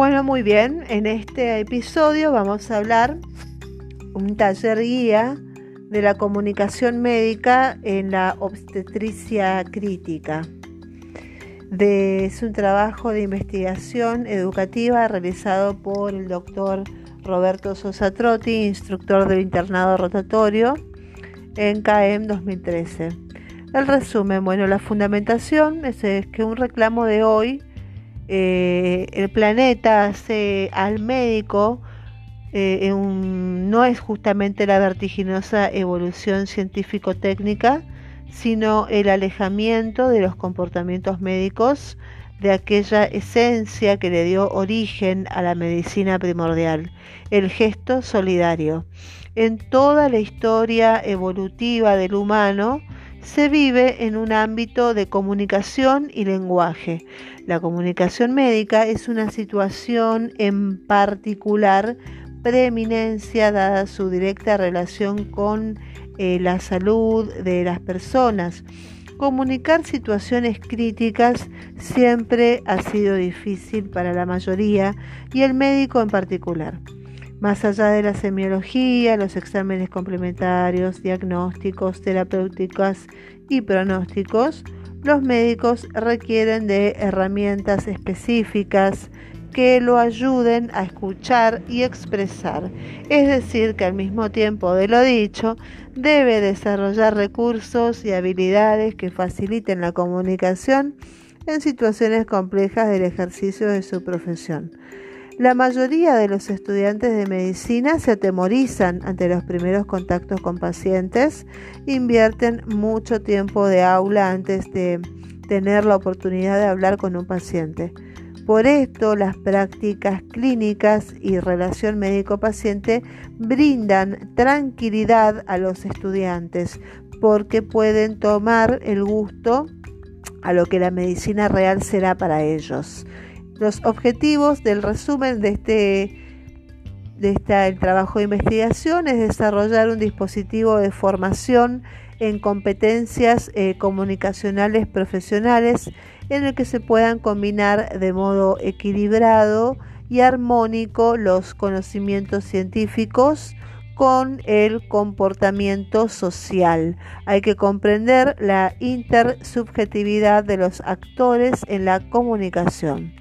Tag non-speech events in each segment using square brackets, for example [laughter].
Bueno, muy bien, en este episodio vamos a hablar un taller guía de la comunicación médica en la obstetricia crítica. es un trabajo de investigación educativa realizado por el doctor Roberto Sosa Trotti, instructor del internado rotatorio en CAEM 2013. El resumen, bueno, la fundamentación es que un reclamo de hoy eh, el planeta hace al médico eh, no es justamente la vertiginosa evolución científico-técnica, sino el alejamiento de los comportamientos médicos de aquella esencia que le dio origen a la medicina primordial, el gesto solidario. En toda la historia evolutiva del humano, se vive en un ámbito de comunicación y lenguaje. La comunicación médica es una situación en particular preeminencia dada su directa relación con eh, la salud de las personas. Comunicar situaciones críticas siempre ha sido difícil para la mayoría y el médico en particular. Más allá de la semiología, los exámenes complementarios, diagnósticos, terapéuticas y pronósticos, los médicos requieren de herramientas específicas que lo ayuden a escuchar y expresar. Es decir, que al mismo tiempo de lo dicho, debe desarrollar recursos y habilidades que faciliten la comunicación en situaciones complejas del ejercicio de su profesión. La mayoría de los estudiantes de medicina se atemorizan ante los primeros contactos con pacientes, invierten mucho tiempo de aula antes de tener la oportunidad de hablar con un paciente. Por esto, las prácticas clínicas y relación médico-paciente brindan tranquilidad a los estudiantes porque pueden tomar el gusto a lo que la medicina real será para ellos. Los objetivos del resumen de este de el trabajo de investigación es desarrollar un dispositivo de formación en competencias eh, comunicacionales profesionales en el que se puedan combinar de modo equilibrado y armónico los conocimientos científicos con el comportamiento social. Hay que comprender la intersubjetividad de los actores en la comunicación.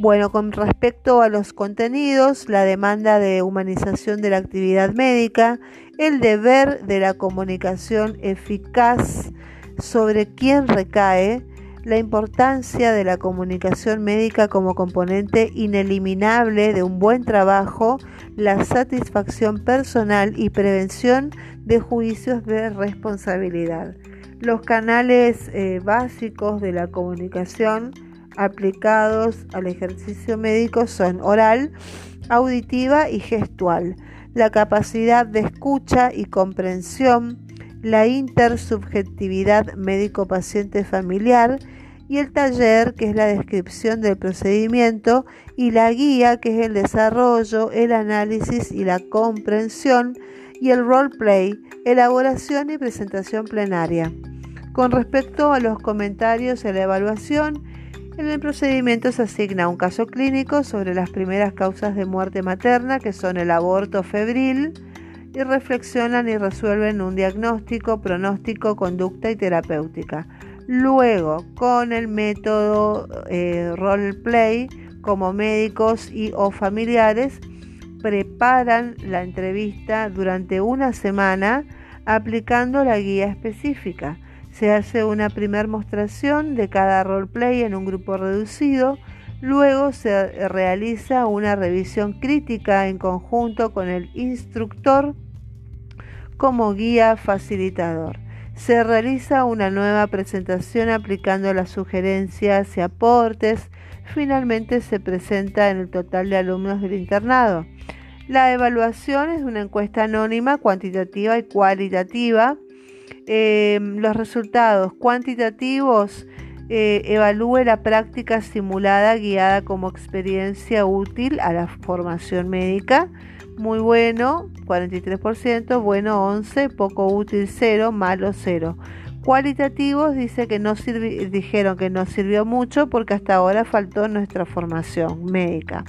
Bueno, con respecto a los contenidos, la demanda de humanización de la actividad médica, el deber de la comunicación eficaz sobre quién recae, la importancia de la comunicación médica como componente ineliminable de un buen trabajo, la satisfacción personal y prevención de juicios de responsabilidad. Los canales eh, básicos de la comunicación aplicados al ejercicio médico son oral, auditiva y gestual. La capacidad de escucha y comprensión, la intersubjetividad médico-paciente familiar y el taller, que es la descripción del procedimiento, y la guía, que es el desarrollo, el análisis y la comprensión, y el roleplay, elaboración y presentación plenaria. Con respecto a los comentarios y la evaluación, en el procedimiento se asigna un caso clínico sobre las primeras causas de muerte materna, que son el aborto febril, y reflexionan y resuelven un diagnóstico, pronóstico, conducta y terapéutica. Luego, con el método eh, role play, como médicos y o familiares, preparan la entrevista durante una semana aplicando la guía específica. Se hace una primera mostración de cada roleplay en un grupo reducido, luego se realiza una revisión crítica en conjunto con el instructor como guía facilitador. Se realiza una nueva presentación aplicando las sugerencias y aportes. Finalmente se presenta en el total de alumnos del internado. La evaluación es una encuesta anónima, cuantitativa y cualitativa eh, los resultados cuantitativos eh, evalúe la práctica simulada guiada como experiencia útil a la formación médica. Muy bueno, 43%, bueno 11, poco útil 0, malo 0. cualitativos dice que no dijeron que no sirvió mucho porque hasta ahora faltó nuestra formación médica.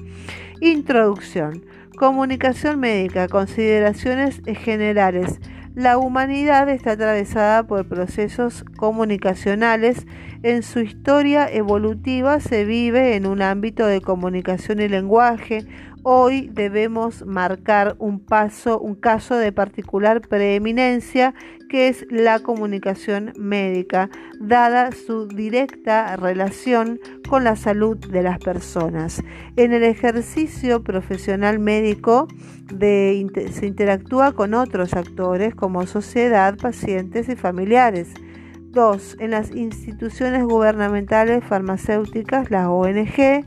Introducción. Comunicación médica. Consideraciones generales. La humanidad está atravesada por procesos comunicacionales. En su historia evolutiva se vive en un ámbito de comunicación y lenguaje, Hoy debemos marcar un paso, un caso de particular preeminencia que es la comunicación médica, dada su directa relación con la salud de las personas. En el ejercicio profesional médico se interactúa con otros actores como sociedad, pacientes y familiares. 2. En las instituciones gubernamentales farmacéuticas, la ONG,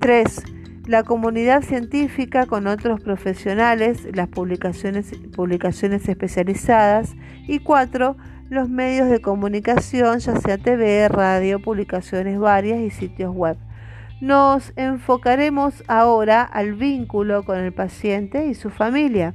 3. La comunidad científica con otros profesionales, las publicaciones, publicaciones especializadas. Y 4. Los medios de comunicación, ya sea TV, radio, publicaciones varias y sitios web. Nos enfocaremos ahora al vínculo con el paciente y su familia.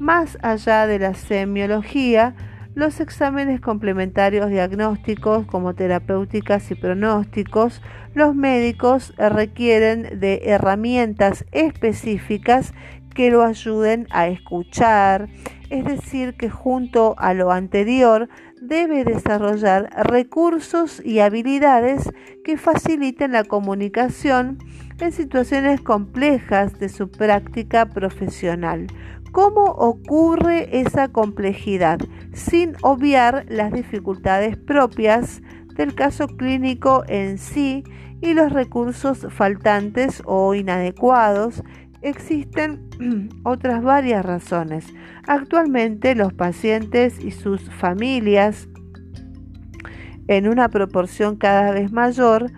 Más allá de la semiología, los exámenes complementarios diagnósticos como terapéuticas y pronósticos, los médicos requieren de herramientas específicas que lo ayuden a escuchar, es decir, que junto a lo anterior debe desarrollar recursos y habilidades que faciliten la comunicación en situaciones complejas de su práctica profesional. ¿Cómo ocurre esa complejidad? Sin obviar las dificultades propias del caso clínico en sí y los recursos faltantes o inadecuados, existen [clears throat] otras varias razones. Actualmente los pacientes y sus familias, en una proporción cada vez mayor,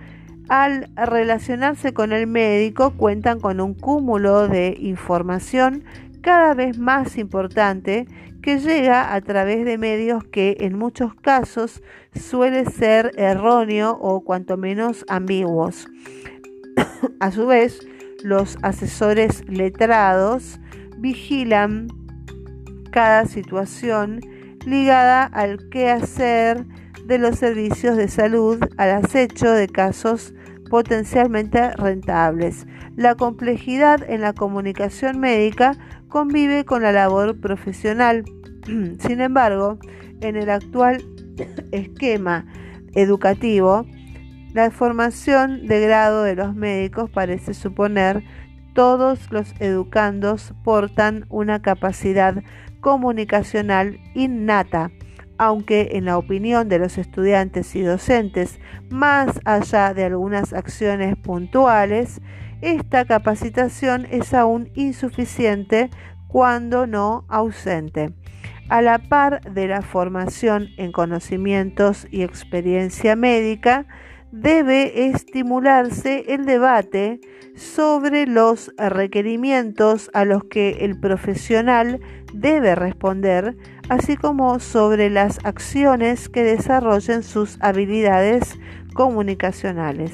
al relacionarse con el médico cuentan con un cúmulo de información cada vez más importante que llega a través de medios que en muchos casos suele ser erróneo o cuanto menos ambiguos. [coughs] a su vez, los asesores letrados vigilan cada situación ligada al quehacer de los servicios de salud al acecho de casos potencialmente rentables. La complejidad en la comunicación médica convive con la labor profesional. [clears throat] Sin embargo, en el actual [clears throat] esquema educativo, la formación de grado de los médicos parece suponer todos los educandos portan una capacidad comunicacional innata, aunque en la opinión de los estudiantes y docentes, más allá de algunas acciones puntuales, esta capacitación es aún insuficiente cuando no ausente. A la par de la formación en conocimientos y experiencia médica, debe estimularse el debate sobre los requerimientos a los que el profesional debe responder, así como sobre las acciones que desarrollen sus habilidades comunicacionales.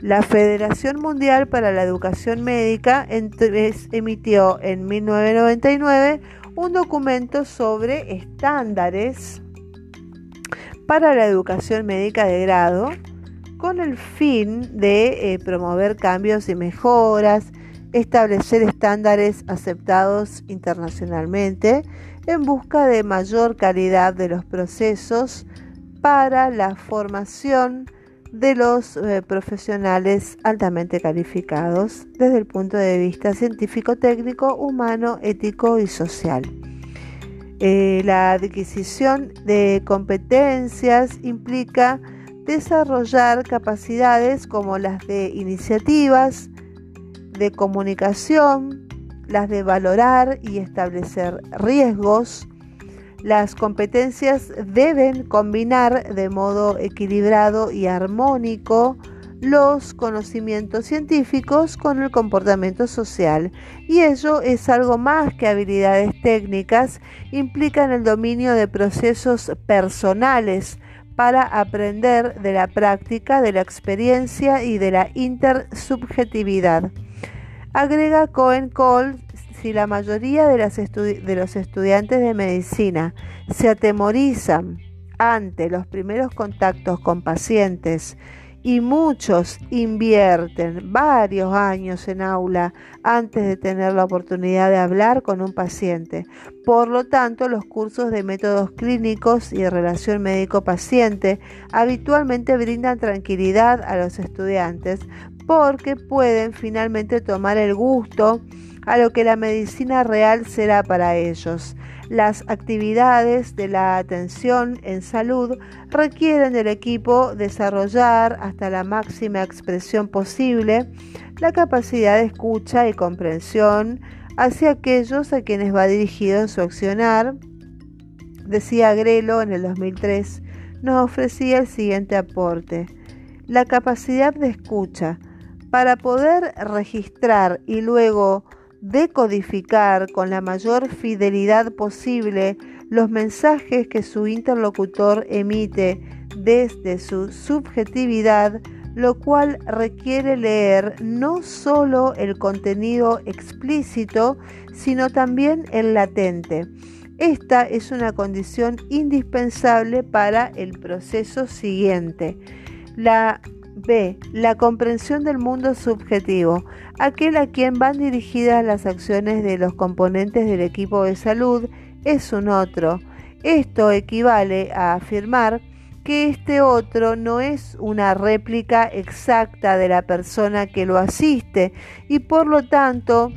La Federación Mundial para la Educación Médica emitió en 1999 un documento sobre estándares para la educación médica de grado con el fin de eh, promover cambios y mejoras, establecer estándares aceptados internacionalmente en busca de mayor calidad de los procesos para la formación de los eh, profesionales altamente calificados desde el punto de vista científico, técnico, humano, ético y social. Eh, la adquisición de competencias implica desarrollar capacidades como las de iniciativas, de comunicación, las de valorar y establecer riesgos, las competencias deben combinar de modo equilibrado y armónico los conocimientos científicos con el comportamiento social y ello es algo más que habilidades técnicas, implican el dominio de procesos personales para aprender de la práctica, de la experiencia y de la intersubjetividad. Agrega Cohen Cole si la mayoría de, de los estudiantes de medicina se atemorizan ante los primeros contactos con pacientes y muchos invierten varios años en aula antes de tener la oportunidad de hablar con un paciente. Por lo tanto, los cursos de métodos clínicos y relación médico-paciente habitualmente brindan tranquilidad a los estudiantes porque pueden finalmente tomar el gusto a lo que la medicina real será para ellos. Las actividades de la atención en salud requieren del equipo desarrollar hasta la máxima expresión posible la capacidad de escucha y comprensión hacia aquellos a quienes va dirigido su accionar. Decía Grelo en el 2003, nos ofrecía el siguiente aporte. La capacidad de escucha para poder registrar y luego decodificar con la mayor fidelidad posible los mensajes que su interlocutor emite desde su subjetividad, lo cual requiere leer no solo el contenido explícito, sino también el latente. Esta es una condición indispensable para el proceso siguiente. La B. La comprensión del mundo subjetivo, aquel a quien van dirigidas las acciones de los componentes del equipo de salud, es un otro. Esto equivale a afirmar que este otro no es una réplica exacta de la persona que lo asiste y por lo tanto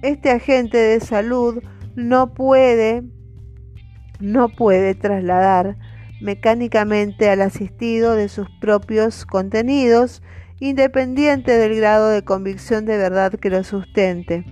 este agente de salud no puede no puede trasladar mecánicamente al asistido de sus propios contenidos, independiente del grado de convicción de verdad que lo sustente.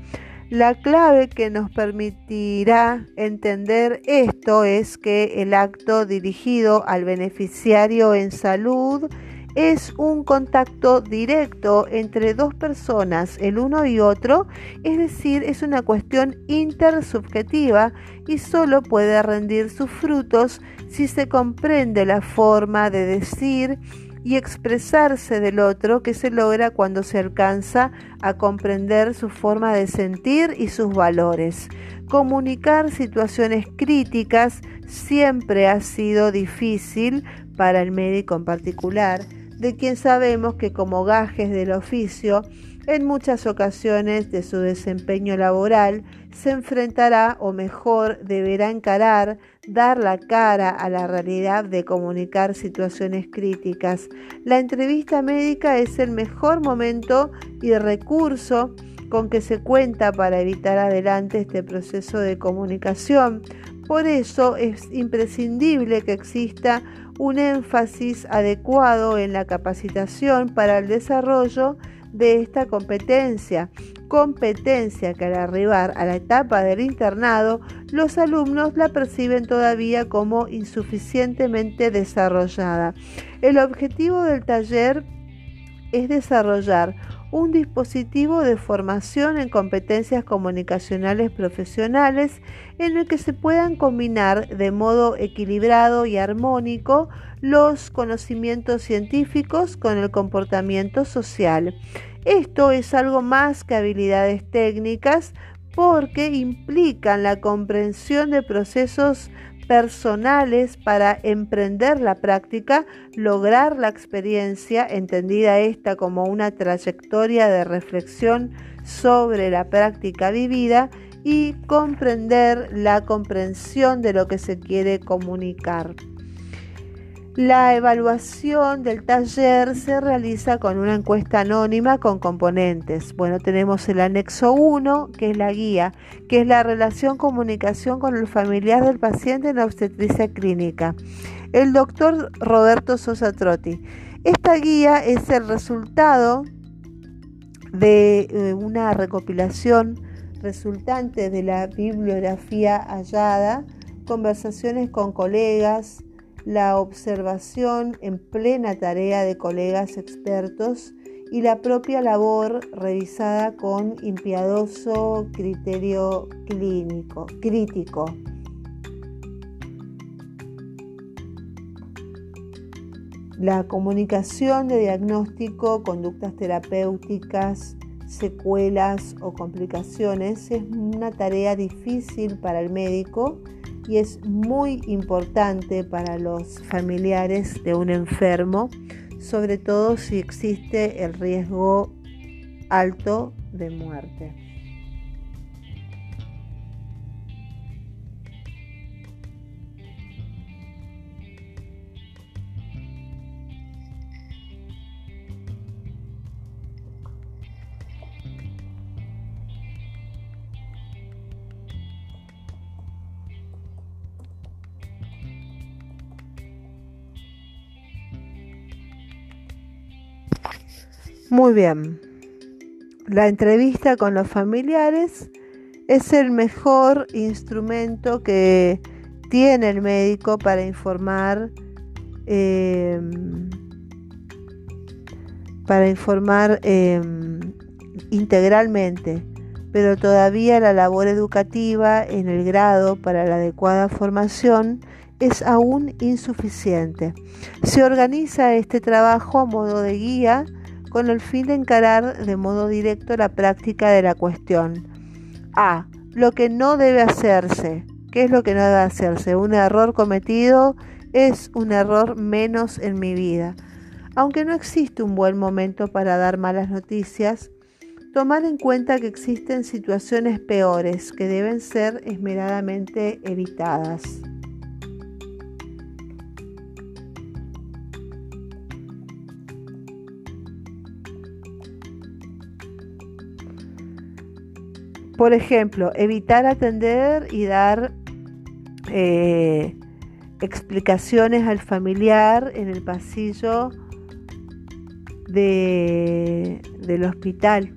La clave que nos permitirá entender esto es que el acto dirigido al beneficiario en salud es un contacto directo entre dos personas, el uno y otro, es decir, es una cuestión intersubjetiva y solo puede rendir sus frutos si se comprende la forma de decir y expresarse del otro que se logra cuando se alcanza a comprender su forma de sentir y sus valores. Comunicar situaciones críticas siempre ha sido difícil para el médico en particular, de quien sabemos que como gajes del oficio, en muchas ocasiones de su desempeño laboral, se enfrentará o mejor deberá encarar, dar la cara a la realidad de comunicar situaciones críticas. La entrevista médica es el mejor momento y recurso con que se cuenta para evitar adelante este proceso de comunicación. Por eso es imprescindible que exista un énfasis adecuado en la capacitación para el desarrollo de esta competencia, competencia que al arribar a la etapa del internado los alumnos la perciben todavía como insuficientemente desarrollada. El objetivo del taller es desarrollar un dispositivo de formación en competencias comunicacionales profesionales en el que se puedan combinar de modo equilibrado y armónico los conocimientos científicos con el comportamiento social. Esto es algo más que habilidades técnicas porque implican la comprensión de procesos personales para emprender la práctica, lograr la experiencia, entendida esta como una trayectoria de reflexión sobre la práctica vivida y comprender la comprensión de lo que se quiere comunicar. La evaluación del taller se realiza con una encuesta anónima con componentes. Bueno, tenemos el anexo 1, que es la guía, que es la relación comunicación con el familiar del paciente en la obstetricia clínica. El doctor Roberto Sosa Trotti. Esta guía es el resultado de eh, una recopilación resultante de la bibliografía hallada, conversaciones con colegas, la observación en plena tarea de colegas expertos y la propia labor revisada con impiadoso criterio clínico, crítico. La comunicación de diagnóstico, conductas terapéuticas, secuelas o complicaciones es una tarea difícil para el médico y es muy importante para los familiares de un enfermo, sobre todo si existe el riesgo alto de muerte. Muy bien. La entrevista con los familiares es el mejor instrumento que tiene el médico para informar em, para informar em, integralmente, pero todavía la labor educativa en el grado para la adecuada formación es aún insuficiente. Se organiza este trabajo a modo de guía con el fin de encarar de modo directo la práctica de la cuestión. A. Lo que no debe hacerse. ¿Qué es lo que no debe hacerse? Un error cometido es un error menos en mi vida. Aunque no existe un buen momento para dar malas noticias, tomar en cuenta que existen situaciones peores que deben ser esmeradamente evitadas. Por ejemplo, evitar atender y dar eh, explicaciones al familiar en el pasillo del hospital.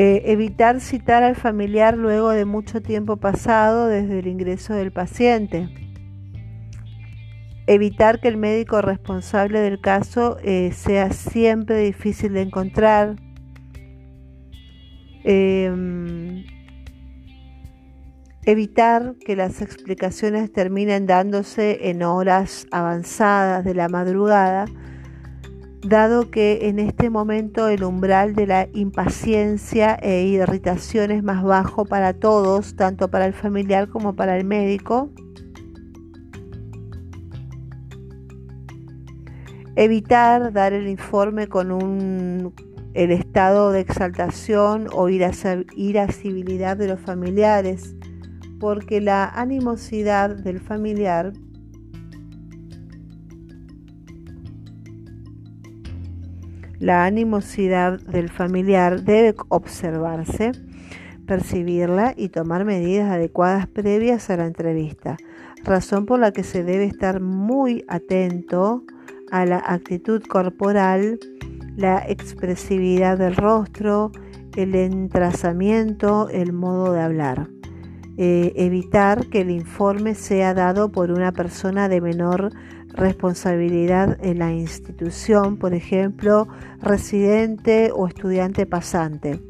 Eh, evitar citar al familiar luego de mucho tiempo pasado desde el ingreso del paciente. Evitar que el médico responsable del caso eh, sea siempre difícil de encontrar. Em, evitar que las explicaciones terminen dándose en horas avanzadas de la madrugada dado que en este momento el umbral de la impaciencia e irritación es más bajo para todos, tanto para el familiar como para el médico. Evitar dar el informe con un, el estado de exaltación o irascibilidad de los familiares, porque la animosidad del familiar La animosidad del familiar debe observarse, percibirla y tomar medidas adecuadas previas a la entrevista, razón por la que se debe estar muy atento a la actitud corporal, la expresividad del rostro, el entrazamiento, el modo de hablar. Eh, evitar que el informe sea dado por una persona de menor responsabilidad en la institución, por ejemplo, residente o estudiante pasante.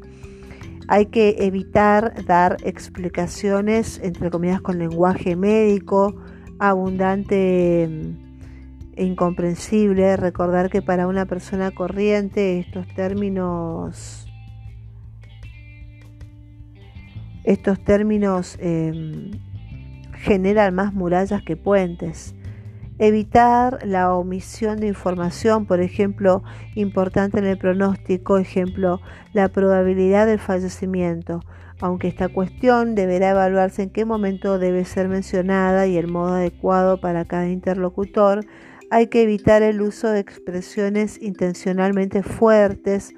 Hay que evitar dar explicaciones, entre comillas, con lenguaje médico, abundante e incomprensible. Recordar que para una persona corriente estos términos, estos términos em, generan más murallas que puentes. Evitar la omisión de información, por ejemplo, importante en el pronóstico, ejemplo, la probabilidad del fallecimiento, aunque esta cuestión deberá evaluarse en qué momento debe ser mencionada y el modo adecuado para cada interlocutor, hay que evitar el uso de expresiones intencionalmente fuertes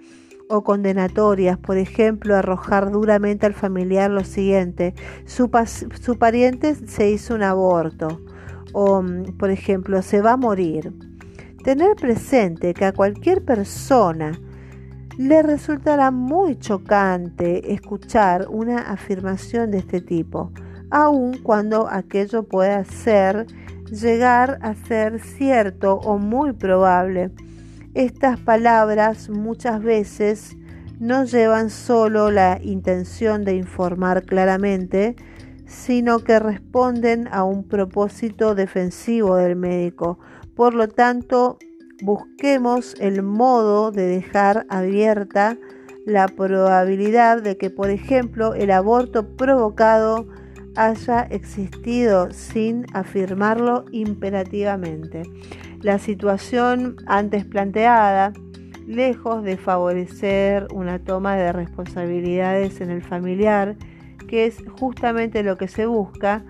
o condenatorias, por ejemplo, arrojar duramente al familiar lo siguiente, su, su pariente se hizo un aborto o, mm, por ejemplo, se va a morir, tener presente que a cualquier persona le resultará muy chocante escuchar una afirmación de este tipo, aun cuando aquello pueda ser, llegar a ser cierto o muy probable. Estas palabras muchas veces no llevan solo la intención de informar claramente, sino que responden a un propósito defensivo del médico. Por lo tanto, busquemos el modo de dejar abierta la probabilidad de que, por ejemplo, el aborto provocado haya existido sin afirmarlo imperativamente. La situación antes planteada, lejos de favorecer una toma de responsabilidades en el familiar, que es justamente lo que se busca,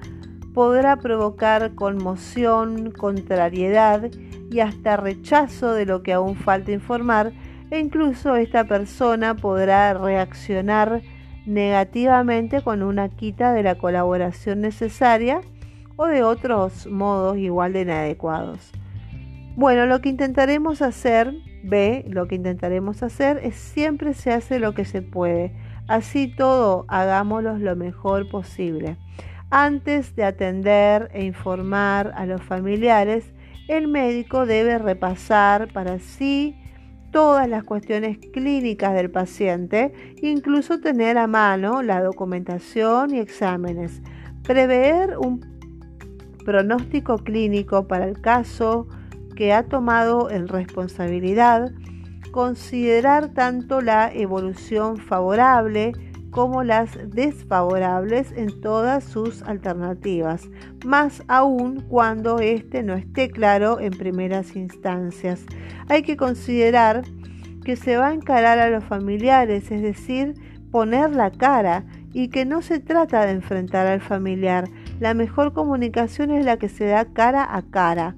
podrá provocar conmoción, contrariedad y hasta rechazo de lo que aún falta informar e incluso esta persona podrá reaccionar negativamente con una quita de la colaboración necesaria o de otros modos igual de inadecuados. Bueno, lo que intentaremos hacer, B, lo que intentaremos hacer es siempre se hace lo que se puede. Así todo, hagámoslo lo mejor posible. Antes de atender e informar a los familiares, el médico debe repasar para sí todas las cuestiones clínicas del paciente, incluso tener a mano la documentación y exámenes, prever un pronóstico clínico para el caso que ha tomado en responsabilidad, considerar tanto la evolución favorable como las desfavorables en todas sus alternativas, más aún cuando éste no esté claro en primeras instancias. Hay que considerar que se va a encarar a los familiares, es decir, poner la cara y que no se trata de enfrentar al familiar. La mejor comunicación es la que se da cara a cara.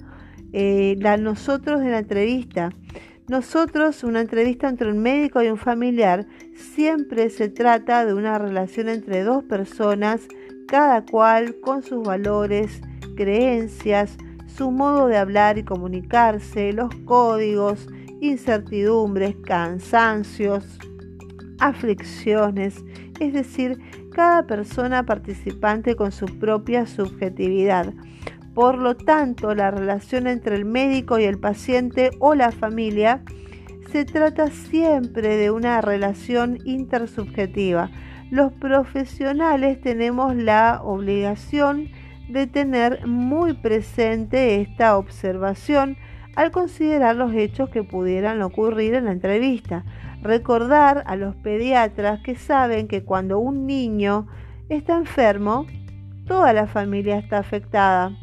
Eh, la nosotros en la entrevista nosotros, una entrevista entre un médico y un familiar, siempre se trata de una relación entre dos personas, cada cual con sus valores, creencias, su modo de hablar y comunicarse, los códigos, incertidumbres, cansancios, aflicciones, es decir, cada persona participante con su propia subjetividad. Por lo tanto, la relación entre el médico y el paciente o la familia se trata siempre de una relación intersubjetiva. Los profesionales tenemos la obligación de tener muy presente esta observación al considerar los hechos que pudieran ocurrir en la entrevista. Recordar a los pediatras que saben que cuando un niño está enfermo, toda la familia está afectada.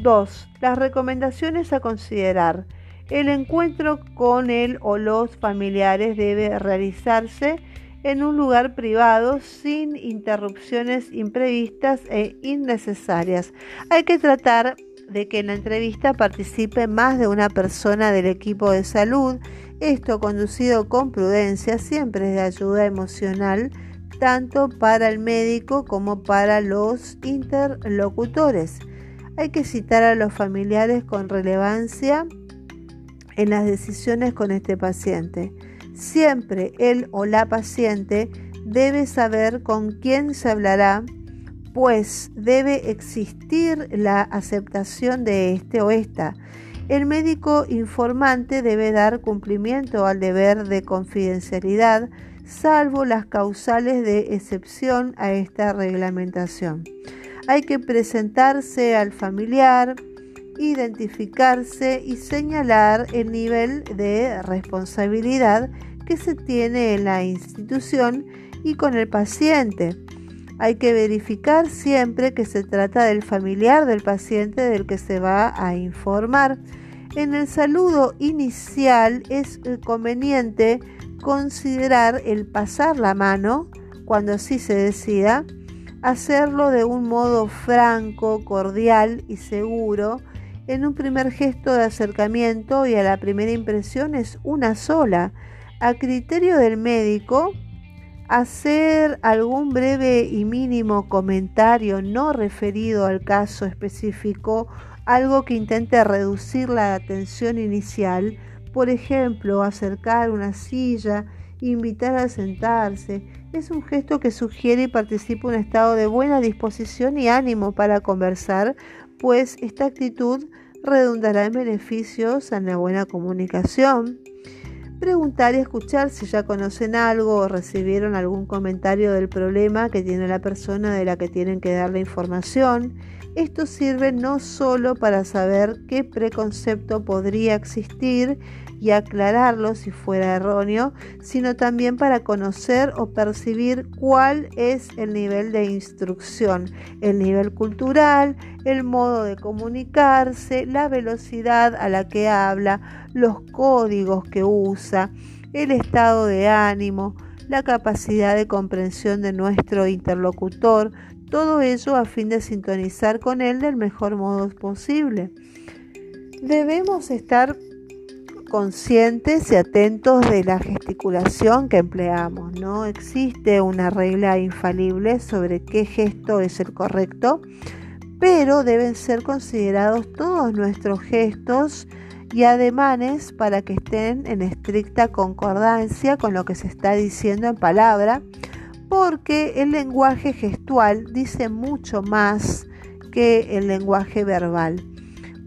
2. Las recomendaciones a considerar. El encuentro con él o los familiares debe realizarse en un lugar privado sin interrupciones imprevistas e innecesarias. Hay que tratar de que en la entrevista participe más de una persona del equipo de salud. Esto conducido con prudencia siempre es de ayuda emocional tanto para el médico como para los interlocutores. Hay que citar a los familiares con relevancia en las decisiones con este paciente. Siempre él o la paciente debe saber con quién se hablará, pues debe existir la aceptación de este o esta. El médico informante debe dar cumplimiento al deber de confidencialidad, salvo las causales de excepción a esta reglamentación. Hay que presentarse al familiar, identificarse y señalar el nivel de responsabilidad que se tiene en la institución y con el paciente. Hay que verificar siempre que se trata del familiar del paciente del que se va a informar. En el saludo inicial es conveniente considerar el pasar la mano, cuando así se decida, hacerlo de un modo franco, cordial y seguro, en un primer gesto de acercamiento y a la primera impresión es una sola. A criterio del médico, hacer algún breve y mínimo comentario no referido al caso específico, algo que intente reducir la atención inicial, por ejemplo, acercar una silla, invitar a sentarse, es un gesto que sugiere y participa un estado de buena disposición y ánimo para conversar, pues esta actitud redundará en beneficios en la buena comunicación. preguntar y escuchar si ya conocen algo o recibieron algún comentario del problema que tiene la persona de la que tienen que dar la información. Esto sirve no solo para saber qué preconcepto podría existir y aclararlo si fuera erróneo, sino también para conocer o percibir cuál es el nivel de instrucción, el nivel cultural, el modo de comunicarse, la velocidad a la que habla, los códigos que usa, el estado de ánimo, la capacidad de comprensión de nuestro interlocutor, todo ello a fin de sintonizar con él del mejor modo posible. Debemos estar conscientes y atentos de la gesticulación que empleamos. No existe una regla infalible sobre qué gesto es el correcto, pero deben ser considerados todos nuestros gestos y ademanes para que estén en estricta concordancia con lo que se está diciendo en palabra, porque el lenguaje gestual dice mucho más que el lenguaje verbal.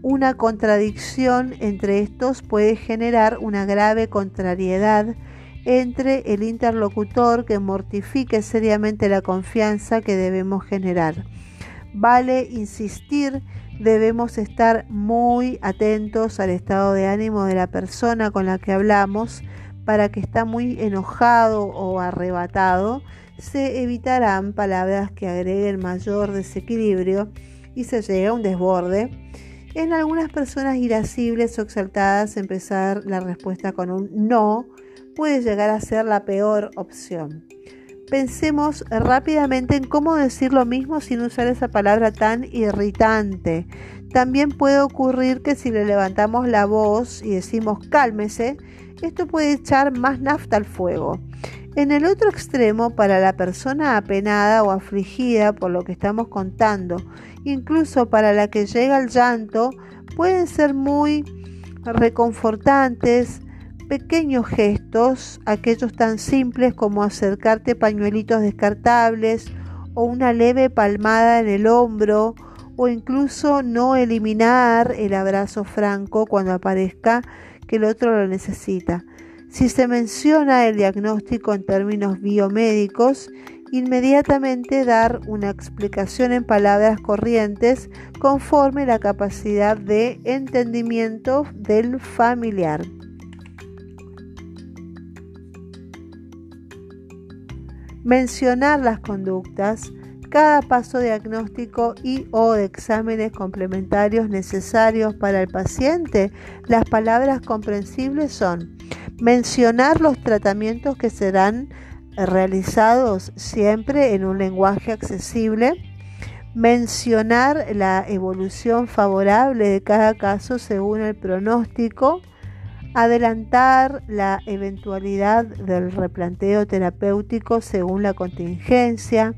Una contradicción entre estos puede generar una grave contrariedad entre el interlocutor que mortifique seriamente la confianza que debemos generar. Vale insistir, debemos estar muy atentos al estado de ánimo de la persona con la que hablamos para que está muy enojado o arrebatado, se evitarán palabras que agreguen mayor desequilibrio y se llega a un desborde en algunas personas irascibles o exaltadas, empezar la respuesta con un no puede llegar a ser la peor opción. Pensemos rápidamente en cómo decir lo mismo sin usar esa palabra tan irritante. También puede ocurrir que si le levantamos la voz y decimos cálmese, esto puede echar más nafta al fuego. En el otro extremo, para la persona apenada o afligida por lo que estamos contando, incluso para la que llega al llanto, pueden ser muy reconfortantes pequeños gestos, aquellos tan simples como acercarte pañuelitos descartables o una leve palmada en el hombro o incluso no eliminar el abrazo franco cuando aparezca que el otro lo necesita. Si se menciona el diagnóstico en términos biomédicos, inmediatamente dar una explicación en palabras corrientes conforme la capacidad de entendimiento del familiar. Mencionar las conductas, cada paso diagnóstico y o de exámenes complementarios necesarios para el paciente, las palabras comprensibles son mencionar los tratamientos que serán realizados siempre en un lenguaje accesible, mencionar la evolución favorable de cada caso según el pronóstico, adelantar la eventualidad del replanteo terapéutico según la contingencia,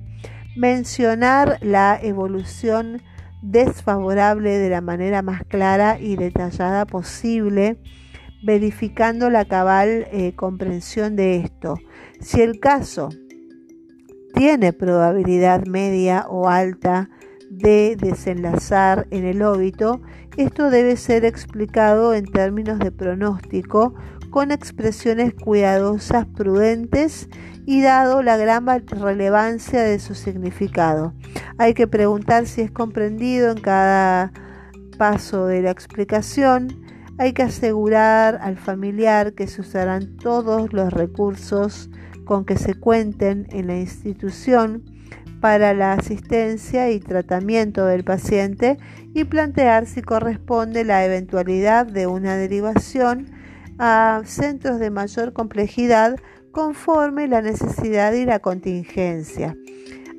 mencionar la evolución desfavorable de la manera más clara y detallada posible, verificando la cabal eh, comprensión de esto. Si el caso tiene probabilidad media o alta de desenlazar en el óbito, esto debe ser explicado en términos de pronóstico con expresiones cuidadosas, prudentes y dado la gran relevancia de su significado. Hay que preguntar si es comprendido en cada paso de la explicación hay que asegurar al familiar que se usarán todos los recursos con que se cuenten en la institución para la asistencia y tratamiento del paciente y plantear si corresponde la eventualidad de una derivación a centros de mayor complejidad conforme la necesidad y la contingencia.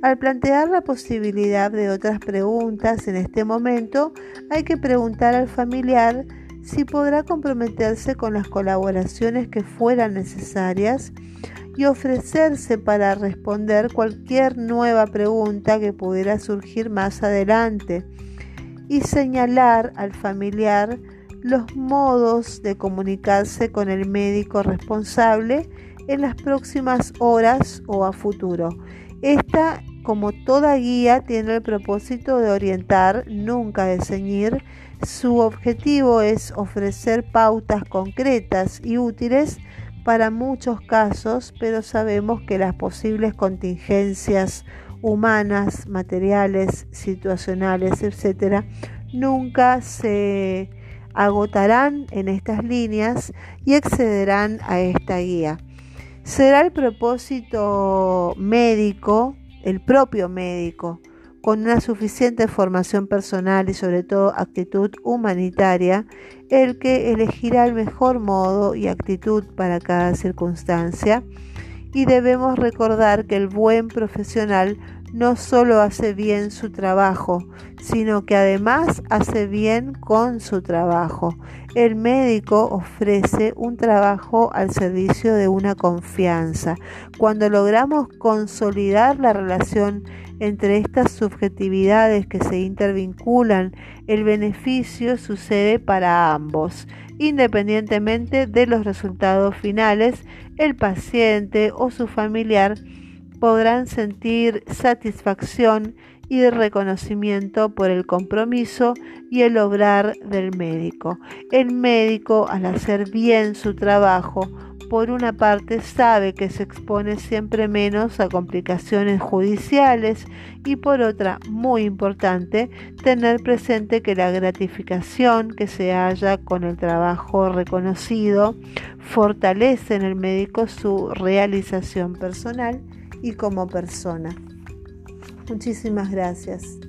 Al plantear la posibilidad de otras preguntas en este momento, hay que preguntar al familiar si podrá comprometerse con las colaboraciones que fueran necesarias y ofrecerse para responder cualquier nueva pregunta que pudiera surgir más adelante y señalar al familiar los modos de comunicarse con el médico responsable en las próximas horas o a futuro. Esta, como toda guía, tiene el propósito de orientar, nunca de ceñir, su objetivo es ofrecer pautas concretas y útiles para muchos casos, pero sabemos que las posibles contingencias humanas, materiales, situacionales, etcétera, nunca se agotarán en estas líneas y excederán a esta guía. Será el propósito médico, el propio médico, con una suficiente formación personal y sobre todo actitud humanitaria, el que elegirá el mejor modo y actitud para cada circunstancia. Y debemos recordar que el buen profesional no solo hace bien su trabajo, sino que además hace bien con su trabajo. El médico ofrece un trabajo al servicio de una confianza. Cuando logramos consolidar la relación entre estas subjetividades que se intervinculan, el beneficio sucede para ambos. Independientemente de los resultados finales, el paciente o su familiar podrán sentir satisfacción y reconocimiento por el compromiso y el obrar del médico. El médico, al hacer bien su trabajo, por una parte sabe que se expone siempre menos a complicaciones judiciales y por otra, muy importante, tener presente que la gratificación que se halla con el trabajo reconocido fortalece en el médico su realización personal y como persona. Muchísimas gracias.